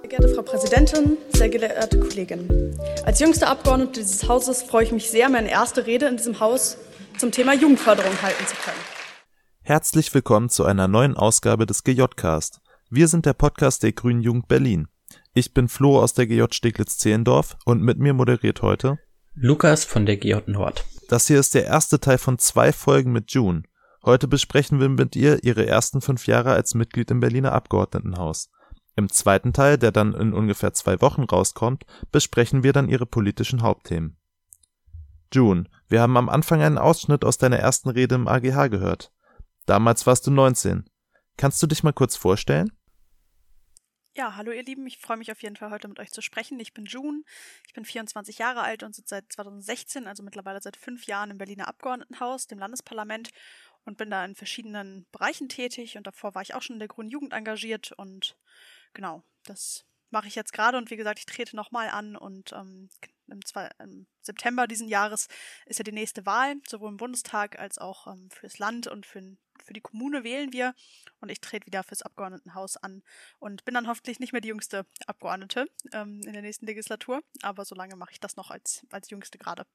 Sehr geehrte Frau Präsidentin, sehr geehrte Kolleginnen. Als jüngste Abgeordnete dieses Hauses freue ich mich sehr, meine erste Rede in diesem Haus zum Thema Jugendförderung halten zu können. Herzlich willkommen zu einer neuen Ausgabe des GJ-Cast. Wir sind der Podcast der Grünen Jugend Berlin. Ich bin Flo aus der GJ Steglitz-Zehlendorf und mit mir moderiert heute Lukas von der GJ Nord. Das hier ist der erste Teil von zwei Folgen mit June. Heute besprechen wir mit ihr ihre ersten fünf Jahre als Mitglied im Berliner Abgeordnetenhaus. Im zweiten Teil, der dann in ungefähr zwei Wochen rauskommt, besprechen wir dann ihre politischen Hauptthemen. June, wir haben am Anfang einen Ausschnitt aus deiner ersten Rede im AGH gehört. Damals warst du 19. Kannst du dich mal kurz vorstellen? Ja, hallo ihr Lieben, ich freue mich auf jeden Fall heute mit euch zu sprechen. Ich bin June, ich bin 24 Jahre alt und sitze seit 2016, also mittlerweile seit fünf Jahren im Berliner Abgeordnetenhaus, dem Landesparlament und bin da in verschiedenen Bereichen tätig und davor war ich auch schon in der Grünen Jugend engagiert und genau, das mache ich jetzt gerade und wie gesagt, ich trete nochmal an und ähm, im, zwei, im, September diesen Jahres ist ja die nächste Wahl, sowohl im Bundestag als auch ähm, fürs Land und für, für die Kommune wählen wir und ich trete wieder fürs Abgeordnetenhaus an und bin dann hoffentlich nicht mehr die jüngste Abgeordnete ähm, in der nächsten Legislatur, aber solange mache ich das noch als, als jüngste gerade.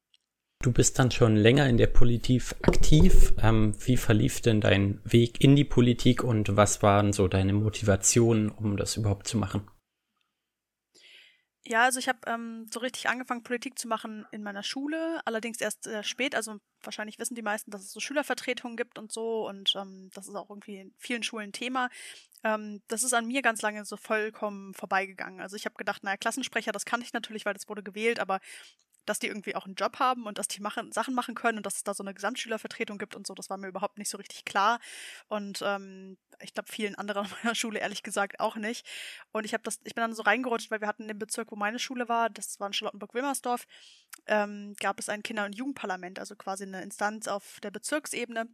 Du bist dann schon länger in der Politik aktiv. Ähm, wie verlief denn dein Weg in die Politik und was waren so deine Motivationen, um das überhaupt zu machen? Ja, also ich habe ähm, so richtig angefangen, Politik zu machen in meiner Schule, allerdings erst sehr spät. Also wahrscheinlich wissen die meisten, dass es so Schülervertretungen gibt und so und ähm, das ist auch irgendwie in vielen Schulen Thema. Ähm, das ist an mir ganz lange so vollkommen vorbeigegangen. Also ich habe gedacht, naja, Klassensprecher, das kann ich natürlich, weil das wurde gewählt, aber dass die irgendwie auch einen Job haben und dass die machen, Sachen machen können und dass es da so eine Gesamtschülervertretung gibt und so, das war mir überhaupt nicht so richtig klar. Und ähm, ich glaube, vielen anderen an meiner Schule ehrlich gesagt auch nicht. Und ich habe das, ich bin dann so reingerutscht, weil wir hatten im Bezirk, wo meine Schule war, das war in Charlottenburg-Wilmersdorf, ähm, gab es ein Kinder- und Jugendparlament, also quasi eine Instanz auf der Bezirksebene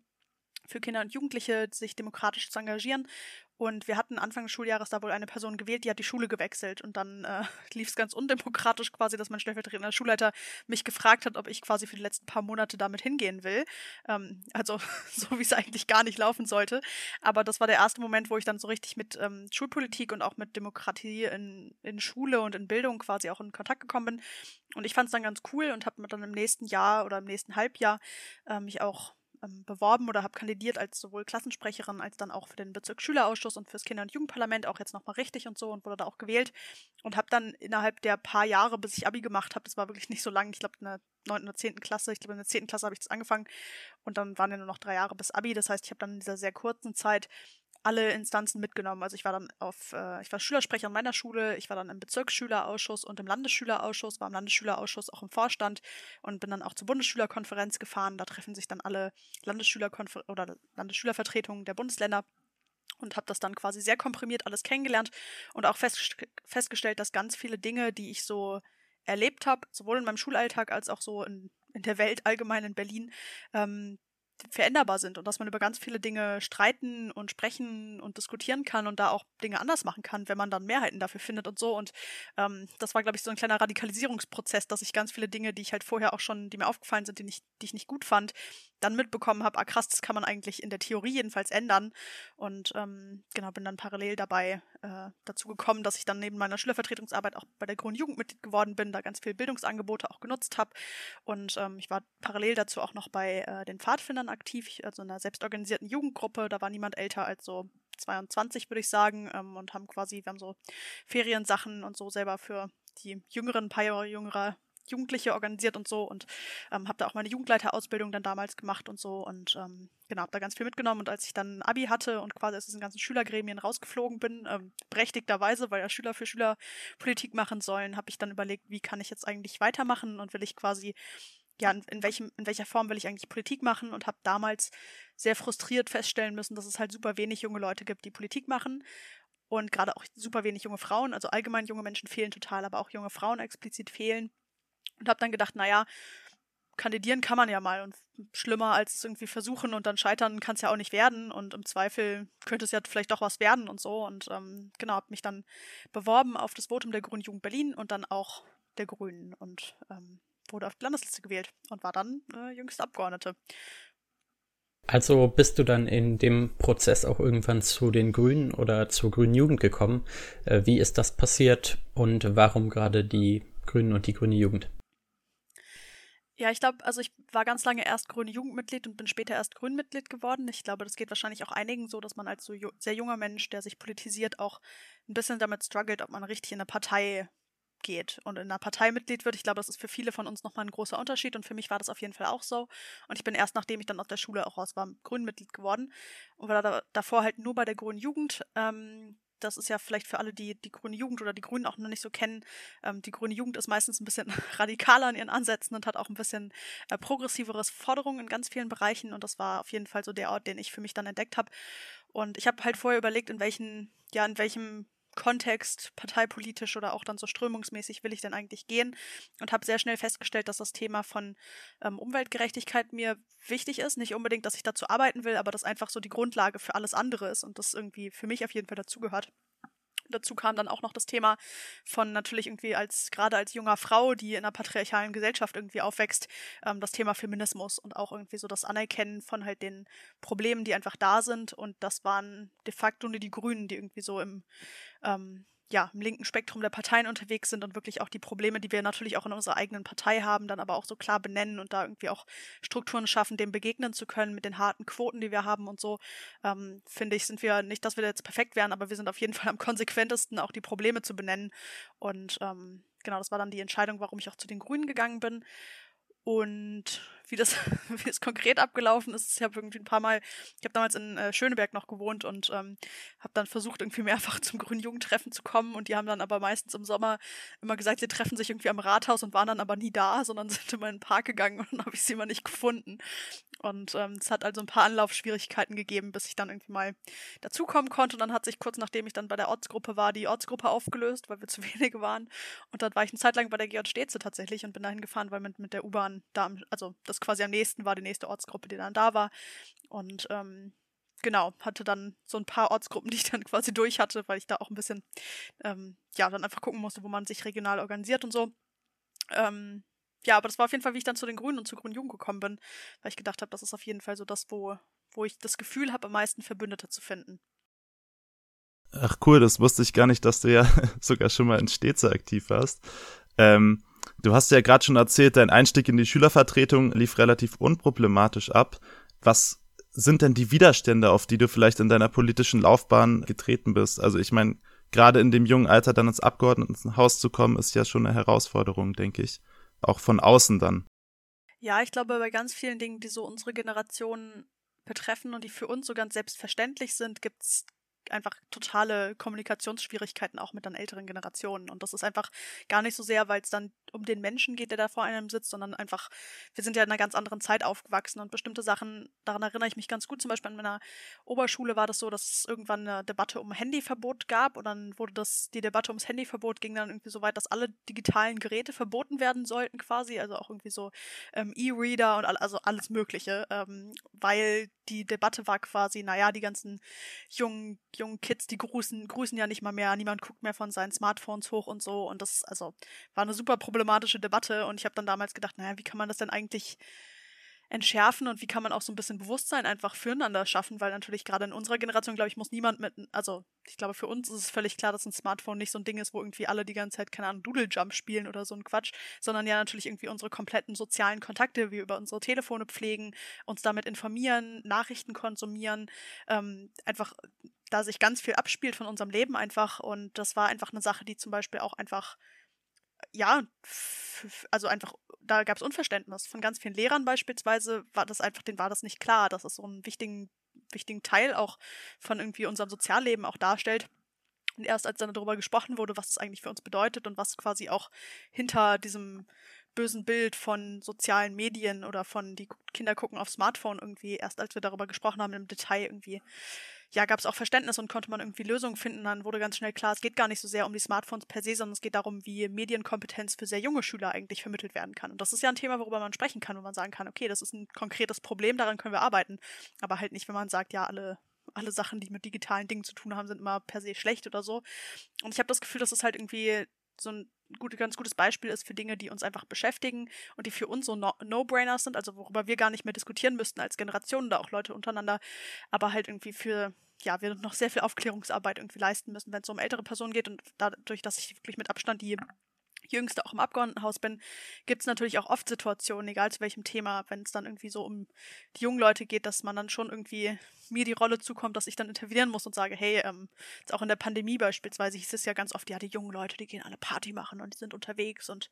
für Kinder und Jugendliche, sich demokratisch zu engagieren. Und wir hatten Anfang des Schuljahres da wohl eine Person gewählt, die hat die Schule gewechselt. Und dann äh, lief es ganz undemokratisch quasi, dass mein stellvertretender Schulleiter mich gefragt hat, ob ich quasi für die letzten paar Monate damit hingehen will. Ähm, also so, wie es eigentlich gar nicht laufen sollte. Aber das war der erste Moment, wo ich dann so richtig mit ähm, Schulpolitik und auch mit Demokratie in, in Schule und in Bildung quasi auch in Kontakt gekommen bin. Und ich fand es dann ganz cool und habe mir dann im nächsten Jahr oder im nächsten Halbjahr äh, mich auch ähm, beworben oder habe kandidiert als sowohl Klassensprecherin als dann auch für den Bezirksschülerausschuss und fürs Kinder- und Jugendparlament auch jetzt nochmal richtig und so und wurde da auch gewählt und habe dann innerhalb der paar Jahre, bis ich Abi gemacht habe, das war wirklich nicht so lang, ich glaube in der 9. oder 10. Klasse, ich glaube in der 10. Klasse habe ich das angefangen und dann waren ja nur noch drei Jahre bis Abi, das heißt, ich habe dann in dieser sehr kurzen Zeit alle Instanzen mitgenommen. Also ich war dann auf, äh, ich war Schülersprecher in meiner Schule, ich war dann im Bezirksschülerausschuss und im Landesschülerausschuss, war im Landesschülerausschuss auch im Vorstand und bin dann auch zur Bundesschülerkonferenz gefahren. Da treffen sich dann alle Landesschülerkonfer oder Landesschülervertretungen der Bundesländer und habe das dann quasi sehr komprimiert alles kennengelernt und auch fest, festgestellt, dass ganz viele Dinge, die ich so erlebt habe, sowohl in meinem Schulalltag als auch so in, in der Welt allgemein in Berlin, ähm, veränderbar sind und dass man über ganz viele Dinge streiten und sprechen und diskutieren kann und da auch Dinge anders machen kann, wenn man dann Mehrheiten dafür findet und so. Und ähm, das war, glaube ich, so ein kleiner Radikalisierungsprozess, dass ich ganz viele Dinge, die ich halt vorher auch schon, die mir aufgefallen sind, die, nicht, die ich nicht gut fand, dann mitbekommen habe, ah krass, das kann man eigentlich in der Theorie jedenfalls ändern. Und ähm, genau, bin dann parallel dabei äh, dazu gekommen, dass ich dann neben meiner Schülervertretungsarbeit auch bei der Grünen Jugend Mitglied geworden bin, da ganz viel Bildungsangebote auch genutzt habe. Und ähm, ich war parallel dazu auch noch bei äh, den Pfadfindern aktiv, also einer selbstorganisierten Jugendgruppe. Da war niemand älter als so 22, würde ich sagen, ähm, und haben quasi, wir haben so Feriensachen und so selber für die jüngeren, ein paar Jahre jüngere Jugendliche organisiert und so und ähm, habe da auch meine Jugendleiterausbildung dann damals gemacht und so und ähm, genau, habe da ganz viel mitgenommen und als ich dann Abi hatte und quasi aus diesen ganzen Schülergremien rausgeflogen bin, ähm, berechtigterweise, weil ja Schüler für Schüler Politik machen sollen, habe ich dann überlegt, wie kann ich jetzt eigentlich weitermachen und will ich quasi ja, in, in, welchem, in welcher Form will ich eigentlich Politik machen und habe damals sehr frustriert feststellen müssen, dass es halt super wenig junge Leute gibt, die Politik machen und gerade auch super wenig junge Frauen, also allgemein junge Menschen fehlen total, aber auch junge Frauen explizit fehlen. Und habe dann gedacht, naja, kandidieren kann man ja mal und schlimmer als irgendwie versuchen und dann scheitern kann es ja auch nicht werden und im Zweifel könnte es ja vielleicht doch was werden und so und ähm, genau, habe mich dann beworben auf das Votum der Grünen Jugend Berlin und dann auch der Grünen und ähm, wurde auf die Landesliste gewählt und war dann äh, jüngste Abgeordnete. Also bist du dann in dem Prozess auch irgendwann zu den Grünen oder zur Grünen Jugend gekommen? Äh, wie ist das passiert und warum gerade die Grünen und die Grüne Jugend? Ja, ich glaube, also ich war ganz lange erst grüne Jugendmitglied und bin später erst Grünmitglied geworden. Ich glaube, das geht wahrscheinlich auch einigen so, dass man als so ju sehr junger Mensch, der sich politisiert, auch ein bisschen damit struggelt, ob man richtig in eine Partei geht und in einer Partei Mitglied wird. Ich glaube, das ist für viele von uns nochmal ein großer Unterschied und für mich war das auf jeden Fall auch so. Und ich bin erst, nachdem ich dann aus der Schule auch raus war, Grünmitglied geworden und war da, davor halt nur bei der Grünen Jugend. Ähm, das ist ja vielleicht für alle, die die Grüne Jugend oder die Grünen auch noch nicht so kennen. Ähm, die Grüne Jugend ist meistens ein bisschen radikaler in ihren Ansätzen und hat auch ein bisschen äh, progressiveres Forderungen in ganz vielen Bereichen. Und das war auf jeden Fall so der Ort, den ich für mich dann entdeckt habe. Und ich habe halt vorher überlegt, in welchen, ja, in welchem Kontext, parteipolitisch oder auch dann so strömungsmäßig will ich denn eigentlich gehen und habe sehr schnell festgestellt, dass das Thema von ähm, Umweltgerechtigkeit mir wichtig ist. Nicht unbedingt, dass ich dazu arbeiten will, aber das einfach so die Grundlage für alles andere ist und das irgendwie für mich auf jeden Fall dazugehört dazu kam dann auch noch das Thema von natürlich irgendwie als, gerade als junger Frau, die in einer patriarchalen Gesellschaft irgendwie aufwächst, ähm, das Thema Feminismus und auch irgendwie so das Anerkennen von halt den Problemen, die einfach da sind. Und das waren de facto nur die Grünen, die irgendwie so im, ähm, ja, im linken Spektrum der Parteien unterwegs sind und wirklich auch die Probleme, die wir natürlich auch in unserer eigenen Partei haben, dann aber auch so klar benennen und da irgendwie auch Strukturen schaffen, dem begegnen zu können mit den harten Quoten, die wir haben und so, ähm, finde ich, sind wir nicht, dass wir jetzt perfekt wären, aber wir sind auf jeden Fall am konsequentesten, auch die Probleme zu benennen. Und ähm, genau, das war dann die Entscheidung, warum ich auch zu den Grünen gegangen bin. Und wie das, wie es konkret abgelaufen ist, ich habe irgendwie ein paar Mal, ich habe damals in äh, Schöneberg noch gewohnt und ähm, habe dann versucht, irgendwie mehrfach zum Grünen Jugendtreffen zu kommen und die haben dann aber meistens im Sommer immer gesagt, sie treffen sich irgendwie am Rathaus und waren dann aber nie da, sondern sind immer in den Park gegangen und dann habe ich sie immer nicht gefunden. Und ähm, es hat also ein paar Anlaufschwierigkeiten gegeben, bis ich dann irgendwie mal dazukommen konnte. Und dann hat sich kurz nachdem ich dann bei der Ortsgruppe war, die Ortsgruppe aufgelöst, weil wir zu wenige waren. Und dann war ich eine Zeit lang bei der Georg Steze tatsächlich und bin dahin gefahren, weil mit, mit der U-Bahn da, also das quasi am nächsten war, die nächste Ortsgruppe, die dann da war. Und ähm, genau, hatte dann so ein paar Ortsgruppen, die ich dann quasi durch hatte, weil ich da auch ein bisschen, ähm, ja, dann einfach gucken musste, wo man sich regional organisiert und so. Ähm, ja, aber das war auf jeden Fall, wie ich dann zu den Grünen und zur Grünen Jugend gekommen bin, weil ich gedacht habe, das ist auf jeden Fall so das, wo, wo ich das Gefühl habe, am meisten Verbündete zu finden. Ach cool, das wusste ich gar nicht, dass du ja sogar schon mal in Steze aktiv warst. Ähm, du hast ja gerade schon erzählt, dein Einstieg in die Schülervertretung lief relativ unproblematisch ab. Was sind denn die Widerstände, auf die du vielleicht in deiner politischen Laufbahn getreten bist? Also ich meine, gerade in dem jungen Alter dann ins Abgeordnetenhaus zu kommen, ist ja schon eine Herausforderung, denke ich auch von außen dann. Ja, ich glaube, bei ganz vielen Dingen, die so unsere Generation betreffen und die für uns so ganz selbstverständlich sind, gibt es einfach totale Kommunikationsschwierigkeiten auch mit dann älteren Generationen. Und das ist einfach gar nicht so sehr, weil es dann um den Menschen geht, der da vor einem sitzt, sondern einfach, wir sind ja in einer ganz anderen Zeit aufgewachsen und bestimmte Sachen, daran erinnere ich mich ganz gut. Zum Beispiel in meiner Oberschule war das so, dass es irgendwann eine Debatte um Handyverbot gab und dann wurde das, die Debatte ums Handyverbot ging dann irgendwie so weit, dass alle digitalen Geräte verboten werden sollten quasi, also auch irgendwie so ähm, E-Reader und all, also alles Mögliche, ähm, weil die Debatte war quasi, naja, die ganzen jungen, jungen Kids, die grüßen, grüßen ja nicht mal mehr, niemand guckt mehr von seinen Smartphones hoch und so. Und das, also, war eine super problematische Debatte. Und ich habe dann damals gedacht, naja, wie kann man das denn eigentlich entschärfen und wie kann man auch so ein bisschen Bewusstsein einfach füreinander schaffen, weil natürlich gerade in unserer Generation, glaube ich, muss niemand mit, also ich glaube, für uns ist es völlig klar, dass ein Smartphone nicht so ein Ding ist, wo irgendwie alle die ganze Zeit, keine Ahnung, Doodle Jump spielen oder so ein Quatsch, sondern ja natürlich irgendwie unsere kompletten sozialen Kontakte, wie über unsere Telefone pflegen, uns damit informieren, Nachrichten konsumieren, ähm, einfach da sich ganz viel abspielt von unserem Leben einfach. Und das war einfach eine Sache, die zum Beispiel auch einfach ja, also einfach, da gab es Unverständnis. Von ganz vielen Lehrern beispielsweise war das einfach, denen war das nicht klar, dass es so einen wichtigen, wichtigen Teil auch von irgendwie unserem Sozialleben auch darstellt. Und erst als dann darüber gesprochen wurde, was es eigentlich für uns bedeutet und was quasi auch hinter diesem bösen Bild von sozialen Medien oder von die Kinder gucken auf Smartphone irgendwie, erst als wir darüber gesprochen haben im Detail irgendwie ja, gab es auch Verständnis und konnte man irgendwie Lösungen finden. Dann wurde ganz schnell klar, es geht gar nicht so sehr um die Smartphones per se, sondern es geht darum, wie Medienkompetenz für sehr junge Schüler eigentlich vermittelt werden kann. Und das ist ja ein Thema, worüber man sprechen kann, wo man sagen kann, okay, das ist ein konkretes Problem, daran können wir arbeiten. Aber halt nicht, wenn man sagt, ja, alle alle Sachen, die mit digitalen Dingen zu tun haben, sind immer per se schlecht oder so. Und ich habe das Gefühl, dass es halt irgendwie so ein, gut, ganz gutes Beispiel ist für Dinge, die uns einfach beschäftigen und die für uns so No-Brainers sind, also worüber wir gar nicht mehr diskutieren müssten als Generation oder auch Leute untereinander, aber halt irgendwie für, ja, wir noch sehr viel Aufklärungsarbeit irgendwie leisten müssen, wenn es um ältere Personen geht und dadurch, dass ich wirklich mit Abstand die Jüngste auch im Abgeordnetenhaus bin, gibt es natürlich auch oft Situationen, egal zu welchem Thema, wenn es dann irgendwie so um die jungen Leute geht, dass man dann schon irgendwie mir die Rolle zukommt, dass ich dann intervenieren muss und sage, hey, ähm, jetzt auch in der Pandemie beispielsweise hieß es ja ganz oft, ja, die jungen Leute, die gehen alle Party machen und die sind unterwegs und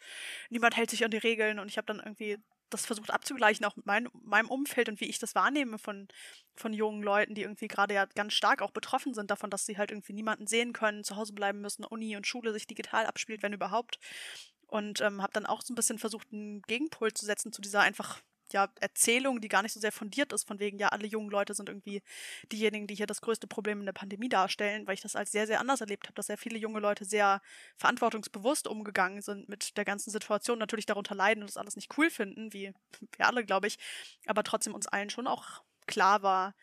niemand hält sich an die Regeln und ich habe dann irgendwie das versucht abzugleichen, auch mit mein, meinem Umfeld und wie ich das wahrnehme von, von jungen Leuten, die irgendwie gerade ja ganz stark auch betroffen sind davon, dass sie halt irgendwie niemanden sehen können, zu Hause bleiben müssen, Uni und Schule sich digital abspielt, wenn überhaupt. Und ähm, habe dann auch so ein bisschen versucht, einen Gegenpol zu setzen zu dieser einfach ja, Erzählung, die gar nicht so sehr fundiert ist, von wegen, ja, alle jungen Leute sind irgendwie diejenigen, die hier das größte Problem in der Pandemie darstellen, weil ich das als sehr, sehr anders erlebt habe, dass sehr viele junge Leute sehr verantwortungsbewusst umgegangen sind mit der ganzen Situation, natürlich darunter leiden und das alles nicht cool finden, wie wir alle, glaube ich, aber trotzdem uns allen schon auch klar war,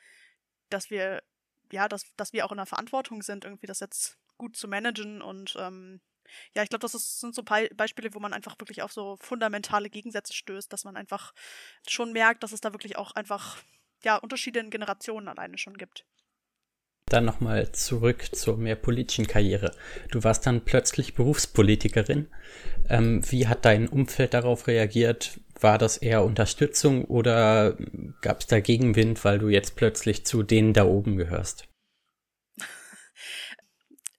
dass wir, ja, dass, dass wir auch in der Verantwortung sind, irgendwie das jetzt gut zu managen und ähm, ja, ich glaube, das ist, sind so Beispiele, wo man einfach wirklich auf so fundamentale Gegensätze stößt, dass man einfach schon merkt, dass es da wirklich auch einfach ja, Unterschiede in Generationen alleine schon gibt. Dann nochmal zurück zur mehr politischen Karriere. Du warst dann plötzlich Berufspolitikerin. Ähm, wie hat dein Umfeld darauf reagiert? War das eher Unterstützung oder gab es da Gegenwind, weil du jetzt plötzlich zu denen da oben gehörst?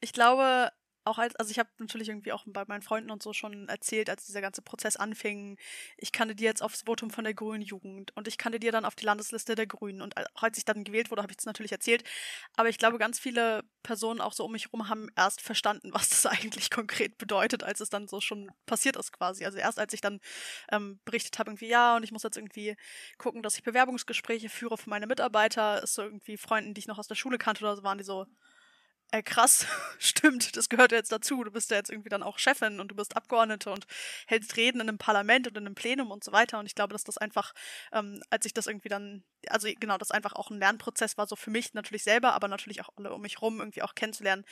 Ich glaube, auch als, also ich habe natürlich irgendwie auch bei meinen Freunden und so schon erzählt, als dieser ganze Prozess anfing, ich kandidiere jetzt aufs Votum von der Grünen Jugend und ich kandidiere dann auf die Landesliste der Grünen. Und auch als ich dann gewählt wurde, habe ich es natürlich erzählt. Aber ich glaube, ganz viele Personen auch so um mich herum haben erst verstanden, was das eigentlich konkret bedeutet, als es dann so schon passiert ist quasi. Also erst als ich dann ähm, berichtet habe, irgendwie, ja, und ich muss jetzt irgendwie gucken, dass ich Bewerbungsgespräche führe für meine Mitarbeiter, ist so irgendwie Freunden, die ich noch aus der Schule kannte oder so, waren die so, äh, krass, stimmt, das gehört jetzt dazu. Du bist ja jetzt irgendwie dann auch Chefin und du bist Abgeordnete und hältst Reden in einem Parlament und in einem Plenum und so weiter. Und ich glaube, dass das einfach, ähm, als ich das irgendwie dann, also genau, das einfach auch ein Lernprozess war, so für mich natürlich selber, aber natürlich auch alle um mich rum irgendwie auch kennenzulernen.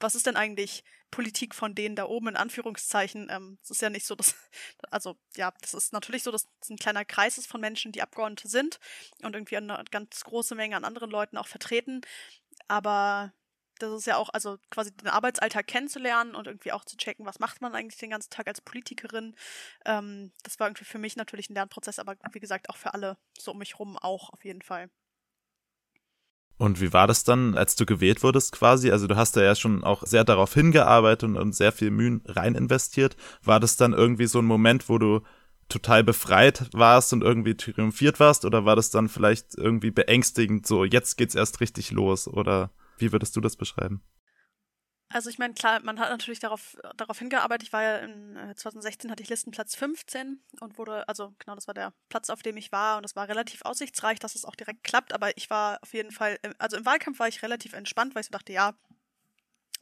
Was ist denn eigentlich Politik von denen da oben in Anführungszeichen? Ähm, es ist ja nicht so, dass, also ja, das ist natürlich so, dass es ein kleiner Kreis ist von Menschen, die Abgeordnete sind und irgendwie eine ganz große Menge an anderen Leuten auch vertreten. Aber das ist ja auch, also quasi den Arbeitsalltag kennenzulernen und irgendwie auch zu checken, was macht man eigentlich den ganzen Tag als Politikerin. Ähm, das war irgendwie für mich natürlich ein Lernprozess, aber wie gesagt auch für alle so um mich rum auch auf jeden Fall. Und wie war das dann, als du gewählt wurdest quasi? Also du hast ja schon auch sehr darauf hingearbeitet und, und sehr viel Mühen rein investiert. War das dann irgendwie so ein Moment, wo du total befreit warst und irgendwie triumphiert warst? Oder war das dann vielleicht irgendwie beängstigend, so jetzt geht's erst richtig los? Oder wie würdest du das beschreiben? Also ich meine, klar, man hat natürlich darauf, darauf hingearbeitet. Ich war ja in 2016 äh, hatte ich Listenplatz 15 und wurde, also genau, das war der Platz, auf dem ich war und es war relativ aussichtsreich, dass es auch direkt klappt, aber ich war auf jeden Fall, also im Wahlkampf war ich relativ entspannt, weil ich so dachte, ja,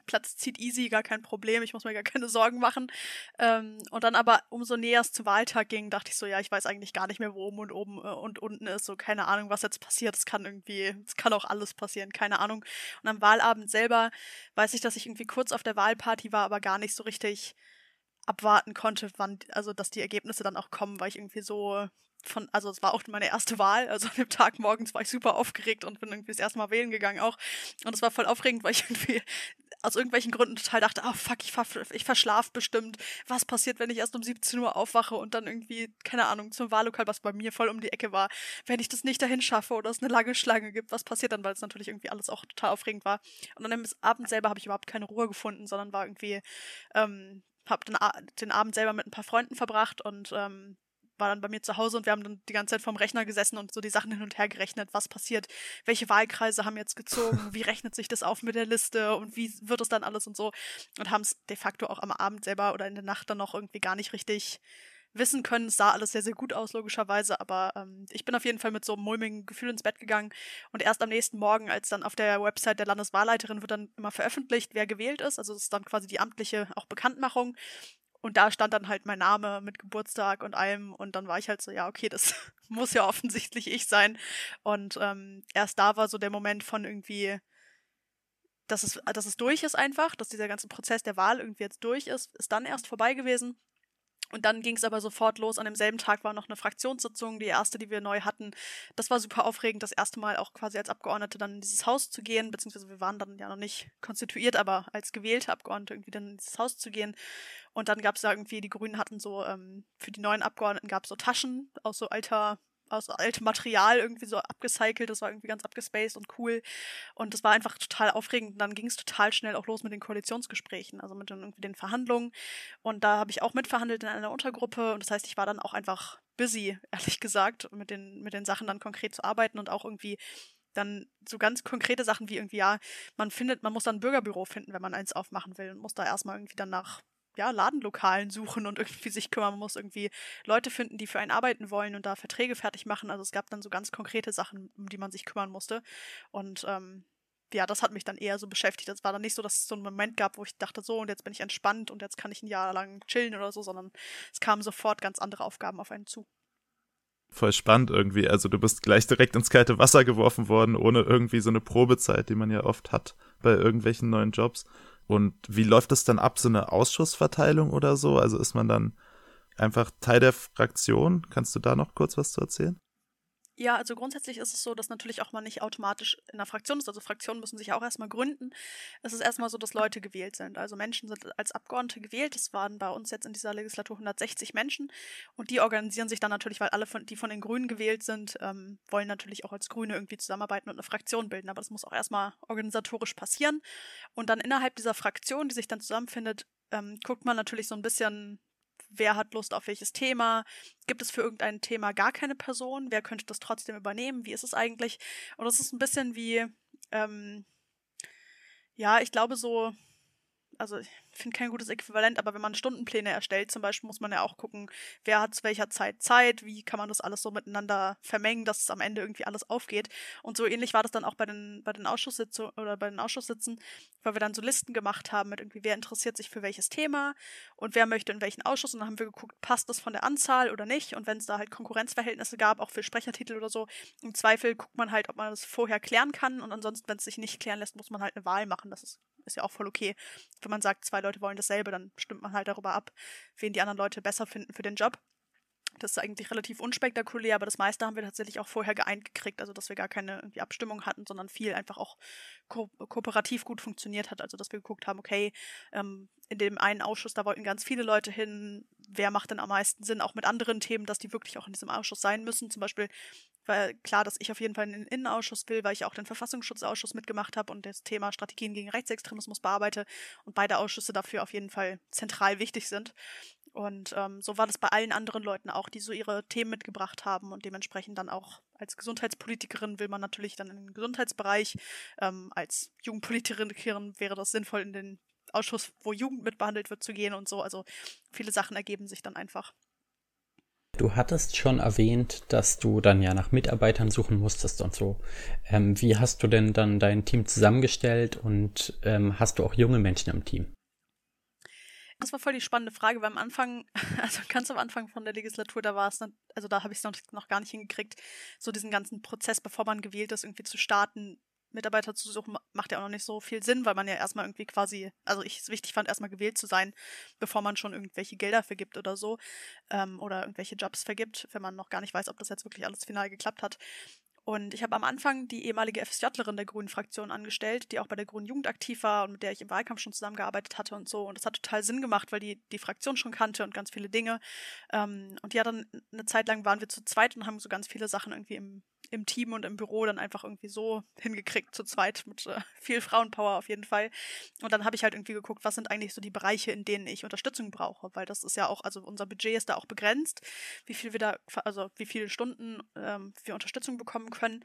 Platz zieht easy, gar kein Problem, ich muss mir gar keine Sorgen machen. Ähm, und dann aber umso näher es zum Wahltag ging, dachte ich so, ja, ich weiß eigentlich gar nicht mehr, wo oben und oben äh, und unten ist, so keine Ahnung, was jetzt passiert. Es kann irgendwie, es kann auch alles passieren, keine Ahnung. Und am Wahlabend selber weiß ich, dass ich irgendwie kurz auf der Wahlparty war, aber gar nicht so richtig abwarten konnte, wann, also dass die Ergebnisse dann auch kommen, weil ich irgendwie so von, also es war auch meine erste Wahl, also an dem Tag morgens war ich super aufgeregt und bin irgendwie das erste Mal wählen gegangen auch. Und es war voll aufregend, weil ich irgendwie aus irgendwelchen Gründen total dachte, ah oh, fuck, ich, ich verschlaf bestimmt. Was passiert, wenn ich erst um 17 Uhr aufwache und dann irgendwie, keine Ahnung, zum Wahllokal, was bei mir voll um die Ecke war, wenn ich das nicht dahin schaffe oder es eine lange Schlange gibt, was passiert dann, weil es natürlich irgendwie alles auch total aufregend war. Und dann am Abend selber habe ich überhaupt keine Ruhe gefunden, sondern war irgendwie, ähm, habe den, den Abend selber mit ein paar Freunden verbracht und ähm, war dann bei mir zu Hause und wir haben dann die ganze Zeit vorm Rechner gesessen und so die Sachen hin und her gerechnet, was passiert, welche Wahlkreise haben jetzt gezogen, wie rechnet sich das auf mit der Liste und wie wird es dann alles und so und haben es de facto auch am Abend selber oder in der Nacht dann noch irgendwie gar nicht richtig wissen können. Es sah alles sehr, sehr gut aus, logischerweise, aber ähm, ich bin auf jeden Fall mit so einem mulmigen Gefühl ins Bett gegangen und erst am nächsten Morgen, als dann auf der Website der Landeswahlleiterin wird dann immer veröffentlicht, wer gewählt ist, also das ist dann quasi die amtliche auch Bekanntmachung und da stand dann halt mein Name mit Geburtstag und allem. Und dann war ich halt so, ja, okay, das muss ja offensichtlich ich sein. Und ähm, erst da war so der Moment von irgendwie, dass es, dass es durch ist einfach, dass dieser ganze Prozess der Wahl irgendwie jetzt durch ist, ist dann erst vorbei gewesen. Und dann ging es aber sofort los. An demselben Tag war noch eine Fraktionssitzung, die erste, die wir neu hatten. Das war super aufregend, das erste Mal auch quasi als Abgeordnete dann in dieses Haus zu gehen, beziehungsweise wir waren dann ja noch nicht konstituiert, aber als gewählte Abgeordnete irgendwie dann in dieses Haus zu gehen. Und dann gab es da irgendwie, die Grünen hatten so, ähm, für die neuen Abgeordneten gab es so Taschen aus so alter aus altem Material irgendwie so abgecycelt. Das war irgendwie ganz abgespaced und cool. Und das war einfach total aufregend. Und dann ging es total schnell auch los mit den Koalitionsgesprächen, also mit den, irgendwie den Verhandlungen. Und da habe ich auch mitverhandelt in einer Untergruppe. Und das heißt, ich war dann auch einfach busy, ehrlich gesagt, mit den, mit den Sachen dann konkret zu arbeiten und auch irgendwie dann so ganz konkrete Sachen wie irgendwie, ja, man findet, man muss dann ein Bürgerbüro finden, wenn man eins aufmachen will und muss da erstmal irgendwie dann nach ja, Ladenlokalen suchen und irgendwie sich kümmern. Muss irgendwie Leute finden, die für einen arbeiten wollen und da Verträge fertig machen. Also es gab dann so ganz konkrete Sachen, um die man sich kümmern musste. Und ähm, ja, das hat mich dann eher so beschäftigt. Es war dann nicht so, dass es so einen Moment gab, wo ich dachte, so, und jetzt bin ich entspannt und jetzt kann ich ein Jahr lang chillen oder so, sondern es kamen sofort ganz andere Aufgaben auf einen zu. Voll spannend irgendwie. Also du bist gleich direkt ins kalte Wasser geworfen worden, ohne irgendwie so eine Probezeit, die man ja oft hat bei irgendwelchen neuen Jobs. Und wie läuft das dann ab, so eine Ausschussverteilung oder so? Also ist man dann einfach Teil der Fraktion? Kannst du da noch kurz was zu erzählen? Ja, also grundsätzlich ist es so, dass natürlich auch man nicht automatisch in einer Fraktion ist. Also Fraktionen müssen sich auch erstmal gründen. Es ist erstmal so, dass Leute gewählt sind. Also Menschen sind als Abgeordnete gewählt. Das waren bei uns jetzt in dieser Legislatur 160 Menschen. Und die organisieren sich dann natürlich, weil alle, von, die von den Grünen gewählt sind, ähm, wollen natürlich auch als Grüne irgendwie zusammenarbeiten und eine Fraktion bilden. Aber das muss auch erstmal organisatorisch passieren. Und dann innerhalb dieser Fraktion, die sich dann zusammenfindet, ähm, guckt man natürlich so ein bisschen, wer hat Lust auf welches Thema, gibt es für irgendein Thema gar keine Person, wer könnte das trotzdem übernehmen, wie ist es eigentlich? Und das ist ein bisschen wie, ähm, ja, ich glaube so, also finde kein gutes Äquivalent, aber wenn man Stundenpläne erstellt, zum Beispiel, muss man ja auch gucken, wer hat zu welcher Zeit Zeit, wie kann man das alles so miteinander vermengen, dass es am Ende irgendwie alles aufgeht. Und so ähnlich war das dann auch bei den, bei den Ausschusssitzungen oder bei den Ausschusssitzen, weil wir dann so Listen gemacht haben mit irgendwie, wer interessiert sich für welches Thema und wer möchte in welchen Ausschuss. Und dann haben wir geguckt, passt das von der Anzahl oder nicht. Und wenn es da halt Konkurrenzverhältnisse gab, auch für Sprechertitel oder so, im Zweifel guckt man halt, ob man das vorher klären kann. Und ansonsten, wenn es sich nicht klären lässt, muss man halt eine Wahl machen. Das ist, ist ja auch voll okay. Wenn man sagt, zwei Leute wollen dasselbe, dann stimmt man halt darüber ab, wen die anderen Leute besser finden für den Job. Das ist eigentlich relativ unspektakulär, aber das meiste haben wir tatsächlich auch vorher geeint gekriegt, also dass wir gar keine Abstimmung hatten, sondern viel einfach auch ko kooperativ gut funktioniert hat. Also dass wir geguckt haben, okay, ähm, in dem einen Ausschuss, da wollten ganz viele Leute hin, wer macht denn am meisten Sinn, auch mit anderen Themen, dass die wirklich auch in diesem Ausschuss sein müssen. Zum Beispiel war klar, dass ich auf jeden Fall in den Innenausschuss will, weil ich auch den Verfassungsschutzausschuss mitgemacht habe und das Thema Strategien gegen Rechtsextremismus bearbeite und beide Ausschüsse dafür auf jeden Fall zentral wichtig sind. Und ähm, so war das bei allen anderen Leuten auch, die so ihre Themen mitgebracht haben und dementsprechend dann auch als Gesundheitspolitikerin will man natürlich dann in den Gesundheitsbereich. Ähm, als Jugendpolitikerin wäre das sinnvoll, in den Ausschuss, wo Jugend mitbehandelt wird, zu gehen und so. Also viele Sachen ergeben sich dann einfach. Du hattest schon erwähnt, dass du dann ja nach Mitarbeitern suchen musstest und so. Ähm, wie hast du denn dann dein Team zusammengestellt und ähm, hast du auch junge Menschen im Team? Das war voll die spannende Frage, weil am Anfang, also ganz am Anfang von der Legislatur, da war es, also da habe ich es noch, noch gar nicht hingekriegt, so diesen ganzen Prozess, bevor man gewählt ist, irgendwie zu starten, Mitarbeiter zu suchen, macht ja auch noch nicht so viel Sinn, weil man ja erstmal irgendwie quasi, also ich es wichtig fand, erstmal gewählt zu sein, bevor man schon irgendwelche Gelder vergibt oder so, ähm, oder irgendwelche Jobs vergibt, wenn man noch gar nicht weiß, ob das jetzt wirklich alles final geklappt hat. Und ich habe am Anfang die ehemalige FSJlerin der Grünen Fraktion angestellt, die auch bei der Grünen Jugend aktiv war und mit der ich im Wahlkampf schon zusammengearbeitet hatte und so. Und das hat total Sinn gemacht, weil die die Fraktion schon kannte und ganz viele Dinge. Ähm, und ja, dann eine Zeit lang waren wir zu zweit und haben so ganz viele Sachen irgendwie im, im Team und im Büro dann einfach irgendwie so hingekriegt, zu zweit mit äh, viel Frauenpower auf jeden Fall. Und dann habe ich halt irgendwie geguckt, was sind eigentlich so die Bereiche, in denen ich Unterstützung brauche, weil das ist ja auch, also unser Budget ist da auch begrenzt, wie viel wir da, also wie viele Stunden ähm, wir Unterstützung bekommen können.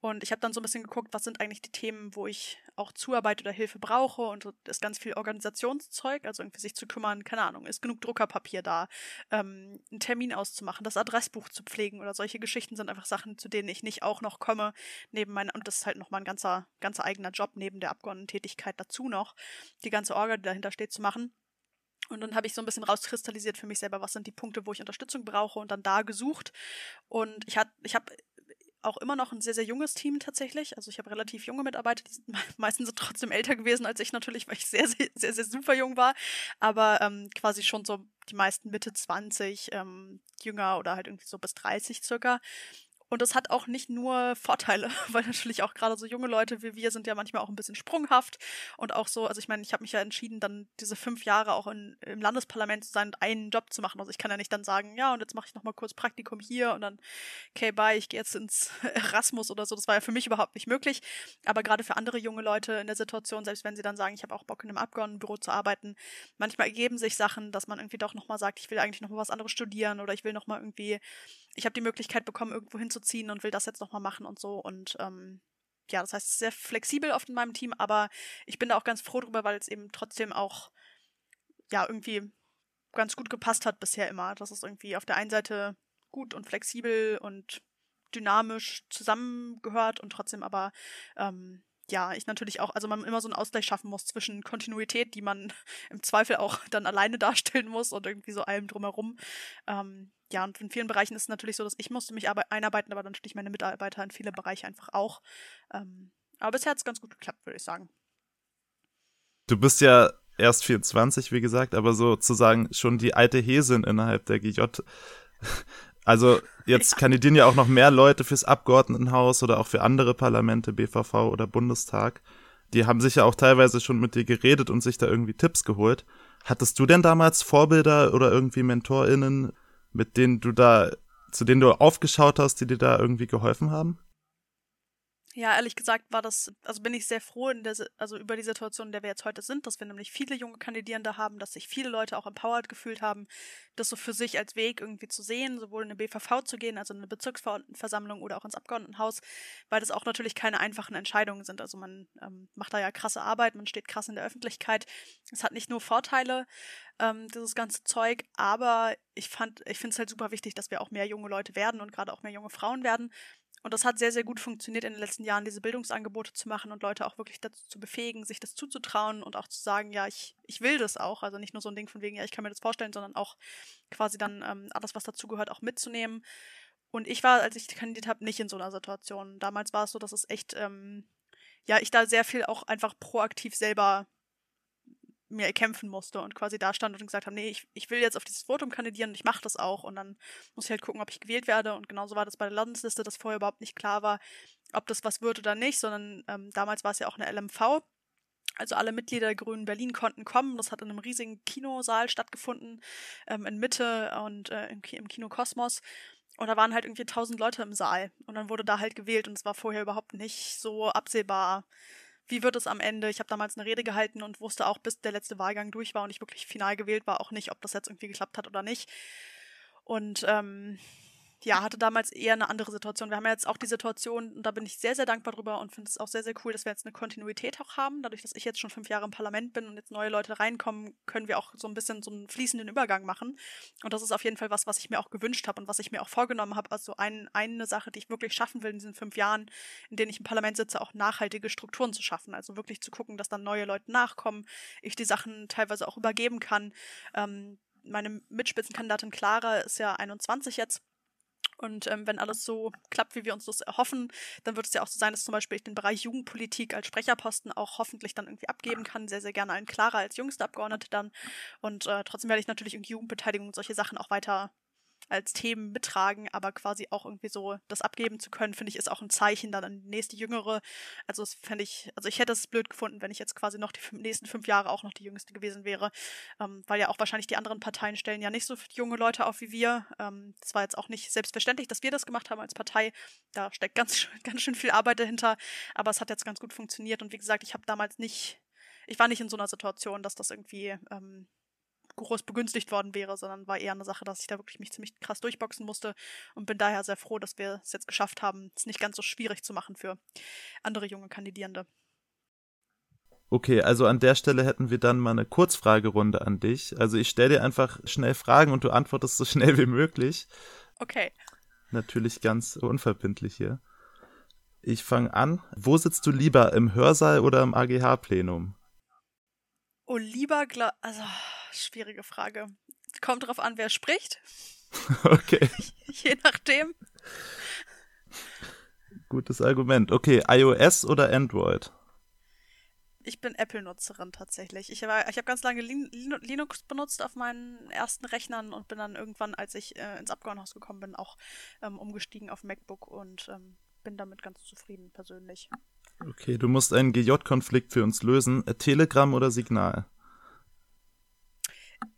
Und ich habe dann so ein bisschen geguckt, was sind eigentlich die Themen, wo ich auch Zuarbeit oder Hilfe brauche. Und ist ganz viel Organisationszeug, also irgendwie sich zu kümmern, keine Ahnung, ist genug Druckerpapier da, ähm, einen Termin auszumachen, das Adressbuch zu pflegen oder solche Geschichten sind einfach Sachen, zu denen ich nicht auch noch komme, neben meiner, und das ist halt nochmal ein ganzer, ganzer eigener Job neben der Abgeordnetentätigkeit dazu noch, die ganze Orga, die dahinter steht, zu machen. Und dann habe ich so ein bisschen rauskristallisiert für mich selber, was sind die Punkte, wo ich Unterstützung brauche und dann da gesucht. Und ich, ich habe auch immer noch ein sehr, sehr junges Team tatsächlich. Also ich habe relativ junge Mitarbeiter, die sind, meisten sind trotzdem älter gewesen als ich natürlich, weil ich sehr, sehr, sehr, sehr super jung war. Aber ähm, quasi schon so die meisten Mitte 20, ähm, jünger oder halt irgendwie so bis 30 circa. Und das hat auch nicht nur Vorteile, weil natürlich auch gerade so junge Leute wie wir sind ja manchmal auch ein bisschen sprunghaft und auch so, also ich meine, ich habe mich ja entschieden, dann diese fünf Jahre auch in, im Landesparlament zu sein und einen Job zu machen. Also ich kann ja nicht dann sagen, ja, und jetzt mache ich nochmal kurz Praktikum hier und dann, okay, bye, ich gehe jetzt ins Erasmus oder so. Das war ja für mich überhaupt nicht möglich. Aber gerade für andere junge Leute in der Situation, selbst wenn sie dann sagen, ich habe auch Bock in einem Abgeordnetenbüro zu arbeiten, manchmal ergeben sich Sachen, dass man irgendwie doch nochmal sagt, ich will eigentlich nochmal was anderes studieren oder ich will nochmal irgendwie, ich habe die Möglichkeit bekommen, irgendwo hinzuziehen und will das jetzt nochmal machen und so. Und ähm, ja, das heißt, sehr flexibel oft in meinem Team, aber ich bin da auch ganz froh drüber, weil es eben trotzdem auch ja irgendwie ganz gut gepasst hat bisher immer. Dass es irgendwie auf der einen Seite gut und flexibel und dynamisch zusammengehört und trotzdem aber ähm, ja, ich natürlich auch, also man immer so einen Ausgleich schaffen muss zwischen Kontinuität, die man im Zweifel auch dann alleine darstellen muss und irgendwie so allem drumherum. Ähm, ja, und in vielen Bereichen ist es natürlich so, dass ich musste mich einarbeiten, aber natürlich meine Mitarbeiter in viele Bereiche einfach auch. Ähm, aber bisher hat es ganz gut geklappt, würde ich sagen. Du bist ja erst 24, wie gesagt, aber sozusagen schon die alte Häsin innerhalb der GJ. Also jetzt kandidieren ja auch noch mehr Leute fürs Abgeordnetenhaus oder auch für andere Parlamente, BVV oder Bundestag. Die haben sich ja auch teilweise schon mit dir geredet und sich da irgendwie Tipps geholt. Hattest du denn damals Vorbilder oder irgendwie MentorInnen, mit denen du da, zu denen du aufgeschaut hast, die dir da irgendwie geholfen haben? Ja, ehrlich gesagt war das, also bin ich sehr froh in der, also über die Situation, in der wir jetzt heute sind, dass wir nämlich viele junge Kandidierende haben, dass sich viele Leute auch empowered gefühlt haben, das so für sich als Weg irgendwie zu sehen, sowohl in eine BVV zu gehen, also in eine Bezirksversammlung oder auch ins Abgeordnetenhaus, weil das auch natürlich keine einfachen Entscheidungen sind. Also man ähm, macht da ja krasse Arbeit, man steht krass in der Öffentlichkeit. Es hat nicht nur Vorteile, ähm, dieses ganze Zeug, aber ich fand, ich finde es halt super wichtig, dass wir auch mehr junge Leute werden und gerade auch mehr junge Frauen werden und das hat sehr, sehr gut funktioniert in den letzten Jahren, diese Bildungsangebote zu machen und Leute auch wirklich dazu zu befähigen, sich das zuzutrauen und auch zu sagen, ja, ich, ich will das auch. Also nicht nur so ein Ding von wegen, ja, ich kann mir das vorstellen, sondern auch quasi dann ähm, alles, was dazugehört, auch mitzunehmen. Und ich war, als ich kandidiert habe, nicht in so einer Situation. Damals war es so, dass es echt, ähm, ja, ich da sehr viel auch einfach proaktiv selber mir erkämpfen musste und quasi da stand und gesagt habe, nee, ich, ich will jetzt auf dieses Votum kandidieren und ich mache das auch und dann muss ich halt gucken, ob ich gewählt werde und genauso war das bei der Landesliste, dass vorher überhaupt nicht klar war, ob das was wird oder nicht, sondern ähm, damals war es ja auch eine LMV, also alle Mitglieder der Grünen Berlin konnten kommen. Das hat in einem riesigen Kinosaal stattgefunden, ähm, in Mitte und äh, im, im Kino Kosmos. Und da waren halt irgendwie tausend Leute im Saal. Und dann wurde da halt gewählt und es war vorher überhaupt nicht so absehbar, wie wird es am Ende? Ich habe damals eine Rede gehalten und wusste auch, bis der letzte Wahlgang durch war und ich wirklich final gewählt war, auch nicht, ob das jetzt irgendwie geklappt hat oder nicht. Und ähm, ja, hatte damals eher eine andere Situation. Wir haben ja jetzt auch die Situation, und da bin ich sehr, sehr dankbar drüber und finde es auch sehr, sehr cool, dass wir jetzt eine Kontinuität auch haben. Dadurch, dass ich jetzt schon fünf Jahre im Parlament bin und jetzt neue Leute reinkommen, können wir auch so ein bisschen so einen fließenden Übergang machen. Und das ist auf jeden Fall was, was ich mir auch gewünscht habe und was ich mir auch vorgenommen habe. Also ein, eine Sache, die ich wirklich schaffen will in diesen fünf Jahren, in denen ich im Parlament sitze, auch nachhaltige Strukturen zu schaffen. Also wirklich zu gucken, dass dann neue Leute nachkommen, ich die Sachen teilweise auch übergeben kann. Ähm, meine Mitspitzenkandidatin Clara ist ja 21 jetzt und ähm, wenn alles so klappt, wie wir uns das erhoffen, dann wird es ja auch so sein, dass zum Beispiel ich den Bereich Jugendpolitik als Sprecherposten auch hoffentlich dann irgendwie abgeben kann. Sehr, sehr gerne einen Clara als jüngste Abgeordnete dann. Und äh, trotzdem werde ich natürlich irgendwie Jugendbeteiligung und solche Sachen auch weiter als Themen mittragen, aber quasi auch irgendwie so das abgeben zu können, finde ich, ist auch ein Zeichen dann an die nächste Jüngere. Also das fände ich, also ich hätte es blöd gefunden, wenn ich jetzt quasi noch die nächsten fünf Jahre auch noch die Jüngste gewesen wäre, ähm, weil ja auch wahrscheinlich die anderen Parteien stellen ja nicht so junge Leute auf wie wir. Ähm, das war jetzt auch nicht selbstverständlich, dass wir das gemacht haben als Partei. Da steckt ganz, ganz schön viel Arbeit dahinter, aber es hat jetzt ganz gut funktioniert und wie gesagt, ich habe damals nicht, ich war nicht in so einer Situation, dass das irgendwie ähm, groß begünstigt worden wäre, sondern war eher eine Sache, dass ich da wirklich mich ziemlich krass durchboxen musste und bin daher sehr froh, dass wir es jetzt geschafft haben, es nicht ganz so schwierig zu machen für andere junge Kandidierende. Okay, also an der Stelle hätten wir dann mal eine Kurzfragerunde an dich. Also ich stelle dir einfach schnell Fragen und du antwortest so schnell wie möglich. Okay. Natürlich ganz unverbindlich hier. Ich fange an. Wo sitzt du lieber, im Hörsaal oder im AGH-Plenum? Oh, lieber, also schwierige Frage. Kommt drauf an, wer spricht. Okay. Je nachdem. Gutes Argument. Okay, iOS oder Android? Ich bin Apple-Nutzerin tatsächlich. Ich, ich habe ganz lange Linux benutzt auf meinen ersten Rechnern und bin dann irgendwann, als ich äh, ins Abgeordnetenhaus gekommen bin, auch ähm, umgestiegen auf MacBook und ähm, bin damit ganz zufrieden persönlich. Okay, du musst einen GJ-Konflikt für uns lösen. Äh, Telegram oder Signal?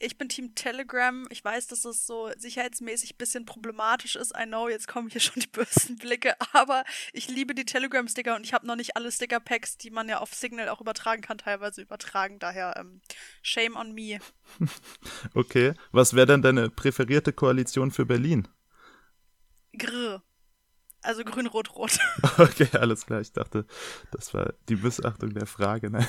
Ich bin Team Telegram. Ich weiß, dass es so sicherheitsmäßig ein bisschen problematisch ist. I know, jetzt kommen hier schon die bösen Blicke, aber ich liebe die Telegram-Sticker und ich habe noch nicht alle Sticker-Packs, die man ja auf Signal auch übertragen kann, teilweise übertragen. Daher ähm, shame on me. Okay, was wäre denn deine präferierte Koalition für Berlin? Grr. Also grün-rot-rot. Okay, alles klar. Ich dachte, das war die Missachtung der Frage. Ne?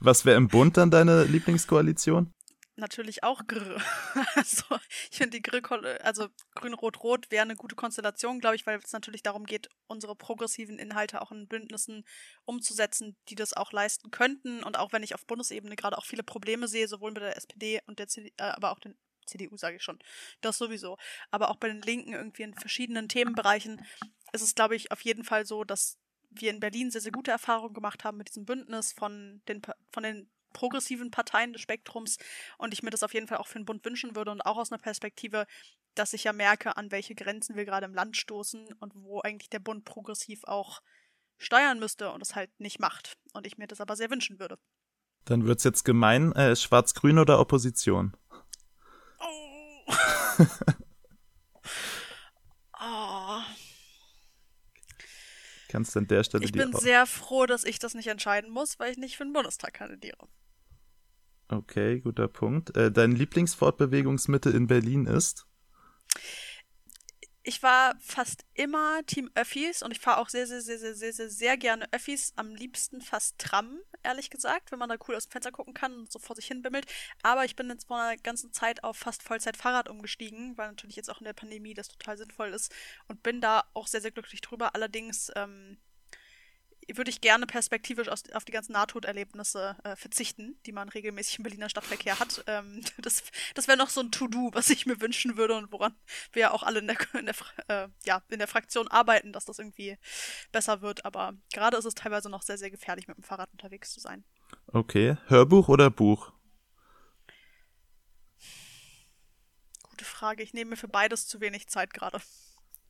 Was wäre im Bund dann deine Lieblingskoalition? Natürlich auch Grr. Also ich finde die Grr, also Grün-Rot-Rot wäre eine gute Konstellation, glaube ich, weil es natürlich darum geht, unsere progressiven Inhalte auch in Bündnissen umzusetzen, die das auch leisten könnten. Und auch wenn ich auf Bundesebene gerade auch viele Probleme sehe, sowohl mit der SPD und der CDU, äh, aber auch den CDU sage ich schon, das sowieso, aber auch bei den Linken irgendwie in verschiedenen Themenbereichen ist es, glaube ich, auf jeden Fall so, dass wir in Berlin sehr, sehr gute Erfahrungen gemacht haben mit diesem Bündnis von den, von den progressiven Parteien des Spektrums und ich mir das auf jeden Fall auch für den Bund wünschen würde und auch aus einer Perspektive, dass ich ja merke, an welche Grenzen wir gerade im Land stoßen und wo eigentlich der Bund progressiv auch steuern müsste und es halt nicht macht und ich mir das aber sehr wünschen würde. Dann wird's jetzt gemein, äh, schwarz-grün oder Opposition? Oh. oh. Kannst an der Stelle Ich bin sehr froh, dass ich das nicht entscheiden muss, weil ich nicht für den Bundestag kandidiere. Okay, guter Punkt. Äh, dein Lieblingsfortbewegungsmittel in Berlin ist? Ich war fast immer Team Öffis und ich fahre auch sehr, sehr, sehr, sehr, sehr, sehr, sehr gerne Öffis. Am liebsten fast Tram, ehrlich gesagt, wenn man da cool aus dem Fenster gucken kann und so vor sich hin bimmelt. Aber ich bin jetzt vor einer ganzen Zeit auf fast Vollzeit Fahrrad umgestiegen, weil natürlich jetzt auch in der Pandemie das total sinnvoll ist und bin da auch sehr, sehr glücklich drüber. Allerdings, ähm, würde ich gerne perspektivisch aus, auf die ganzen Nahtoderlebnisse äh, verzichten, die man regelmäßig im Berliner Stadtverkehr hat. Ähm, das das wäre noch so ein To-Do, was ich mir wünschen würde und woran wir ja auch alle in der, in der, äh, ja, in der Fraktion arbeiten, dass das irgendwie besser wird. Aber gerade ist es teilweise noch sehr, sehr gefährlich, mit dem Fahrrad unterwegs zu sein. Okay. Hörbuch oder Buch? Gute Frage. Ich nehme mir für beides zu wenig Zeit gerade.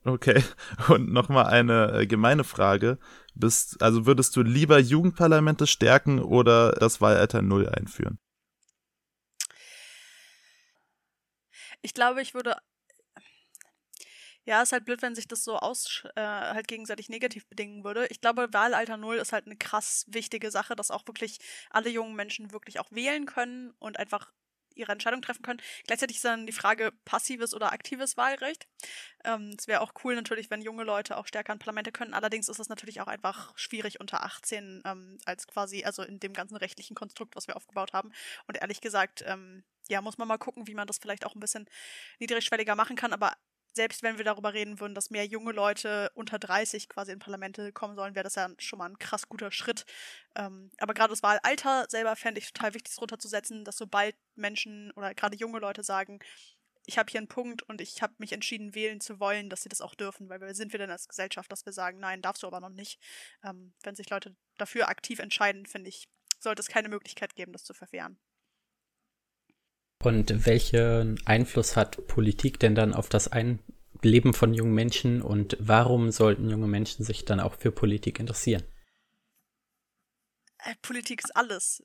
Okay, und nochmal eine äh, gemeine Frage. Bist, also würdest du lieber Jugendparlamente stärken oder das Wahlalter Null einführen? Ich glaube, ich würde. Ja, ist halt blöd, wenn sich das so aus äh, halt gegenseitig negativ bedingen würde. Ich glaube, Wahlalter Null ist halt eine krass wichtige Sache, dass auch wirklich alle jungen Menschen wirklich auch wählen können und einfach ihre Entscheidung treffen können. Gleichzeitig ist dann die Frage passives oder aktives Wahlrecht. Ähm, es wäre auch cool natürlich, wenn junge Leute auch stärker an Parlamente können. Allerdings ist es natürlich auch einfach schwierig unter 18 ähm, als quasi, also in dem ganzen rechtlichen Konstrukt, was wir aufgebaut haben. Und ehrlich gesagt, ähm, ja, muss man mal gucken, wie man das vielleicht auch ein bisschen niedrigschwelliger machen kann. Aber selbst wenn wir darüber reden würden, dass mehr junge Leute unter 30 quasi in Parlamente kommen sollen, wäre das ja schon mal ein krass guter Schritt. Ähm, aber gerade das Wahlalter selber fände ich total wichtig, runterzusetzen, dass sobald Menschen oder gerade junge Leute sagen, ich habe hier einen Punkt und ich habe mich entschieden, wählen zu wollen, dass sie das auch dürfen, weil wir sind wir denn als Gesellschaft, dass wir sagen, nein, darfst du aber noch nicht. Ähm, wenn sich Leute dafür aktiv entscheiden, finde ich, sollte es keine Möglichkeit geben, das zu verwehren. Und welchen Einfluss hat Politik denn dann auf das Ein Leben von jungen Menschen und warum sollten junge Menschen sich dann auch für Politik interessieren? Äh, Politik ist alles